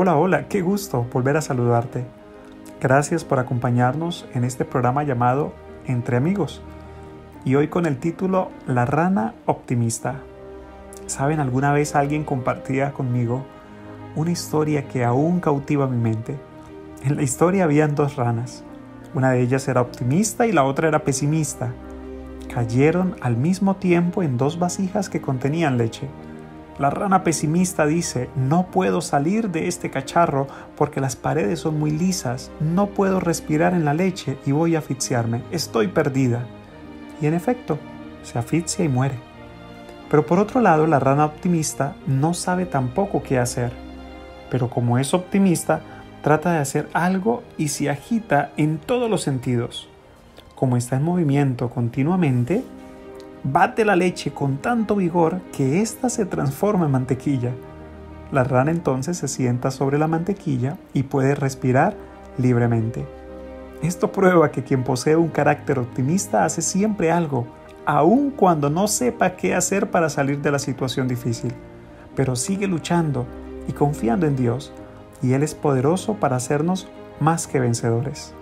Hola, hola, qué gusto volver a saludarte. Gracias por acompañarnos en este programa llamado Entre Amigos y hoy con el título La rana optimista. ¿Saben? Alguna vez alguien compartía conmigo una historia que aún cautiva mi mente. En la historia habían dos ranas. Una de ellas era optimista y la otra era pesimista. Cayeron al mismo tiempo en dos vasijas que contenían leche. La rana pesimista dice, no puedo salir de este cacharro porque las paredes son muy lisas, no puedo respirar en la leche y voy a asfixiarme, estoy perdida. Y en efecto, se asfixia y muere. Pero por otro lado, la rana optimista no sabe tampoco qué hacer. Pero como es optimista, trata de hacer algo y se agita en todos los sentidos. Como está en movimiento continuamente, bate la leche con tanto vigor que ésta se transforma en mantequilla. La rana entonces se sienta sobre la mantequilla y puede respirar libremente. Esto prueba que quien posee un carácter optimista hace siempre algo, aun cuando no sepa qué hacer para salir de la situación difícil, pero sigue luchando y confiando en Dios, y Él es poderoso para hacernos más que vencedores.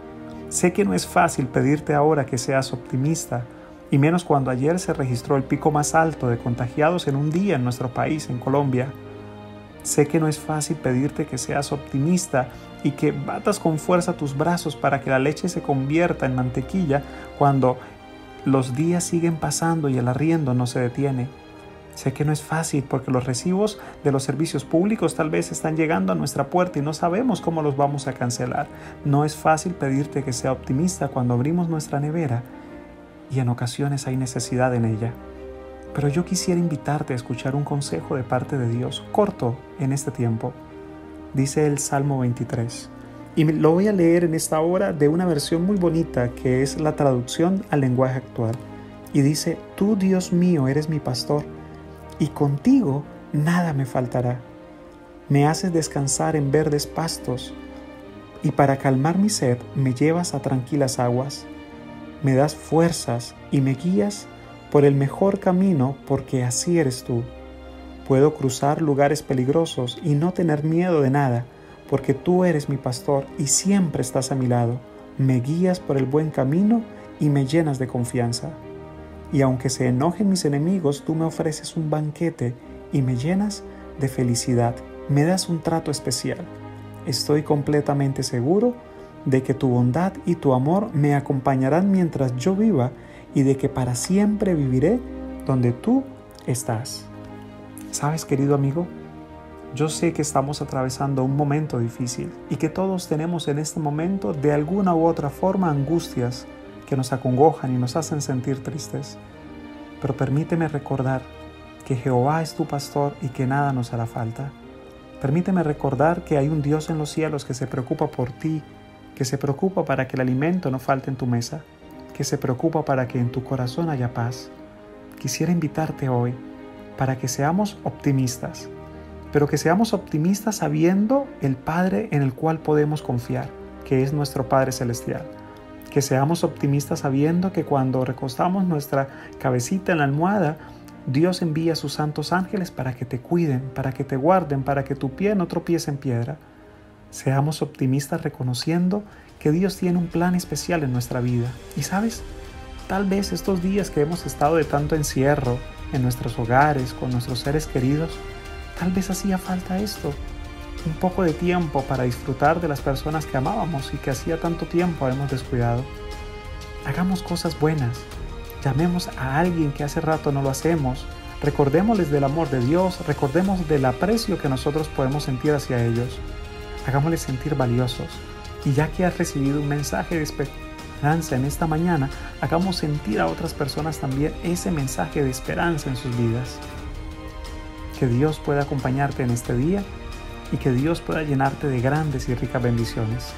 Sé que no es fácil pedirte ahora que seas optimista, y menos cuando ayer se registró el pico más alto de contagiados en un día en nuestro país, en Colombia. Sé que no es fácil pedirte que seas optimista y que batas con fuerza tus brazos para que la leche se convierta en mantequilla cuando los días siguen pasando y el arriendo no se detiene. Sé que no es fácil porque los recibos de los servicios públicos tal vez están llegando a nuestra puerta y no sabemos cómo los vamos a cancelar. No es fácil pedirte que sea optimista cuando abrimos nuestra nevera y en ocasiones hay necesidad en ella. Pero yo quisiera invitarte a escuchar un consejo de parte de Dios, corto en este tiempo. Dice el Salmo 23. Y lo voy a leer en esta hora de una versión muy bonita que es la traducción al lenguaje actual. Y dice, Tú Dios mío eres mi pastor, y contigo nada me faltará. Me haces descansar en verdes pastos, y para calmar mi sed me llevas a tranquilas aguas me das fuerzas y me guías por el mejor camino porque así eres tú. Puedo cruzar lugares peligrosos y no tener miedo de nada, porque tú eres mi pastor y siempre estás a mi lado. Me guías por el buen camino y me llenas de confianza. Y aunque se enojen mis enemigos, tú me ofreces un banquete y me llenas de felicidad. Me das un trato especial. Estoy completamente seguro de que tu bondad y tu amor me acompañarán mientras yo viva y de que para siempre viviré donde tú estás. ¿Sabes, querido amigo? Yo sé que estamos atravesando un momento difícil y que todos tenemos en este momento de alguna u otra forma angustias que nos acongojan y nos hacen sentir tristes. Pero permíteme recordar que Jehová es tu pastor y que nada nos hará falta. Permíteme recordar que hay un Dios en los cielos que se preocupa por ti que se preocupa para que el alimento no falte en tu mesa, que se preocupa para que en tu corazón haya paz. Quisiera invitarte hoy para que seamos optimistas, pero que seamos optimistas sabiendo el Padre en el cual podemos confiar, que es nuestro Padre Celestial. Que seamos optimistas sabiendo que cuando recostamos nuestra cabecita en la almohada, Dios envía a sus santos ángeles para que te cuiden, para que te guarden, para que tu pie no tropiece en piedra. Seamos optimistas reconociendo que Dios tiene un plan especial en nuestra vida. Y sabes, tal vez estos días que hemos estado de tanto encierro en nuestros hogares, con nuestros seres queridos, tal vez hacía falta esto, un poco de tiempo para disfrutar de las personas que amábamos y que hacía tanto tiempo hemos descuidado. Hagamos cosas buenas, llamemos a alguien que hace rato no lo hacemos, recordémosles del amor de Dios, recordemos del aprecio que nosotros podemos sentir hacia ellos hagámosles sentir valiosos. Y ya que has recibido un mensaje de esperanza en esta mañana, hagamos sentir a otras personas también ese mensaje de esperanza en sus vidas. Que Dios pueda acompañarte en este día y que Dios pueda llenarte de grandes y ricas bendiciones.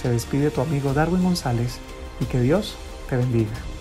Se despide tu amigo Darwin González y que Dios te bendiga.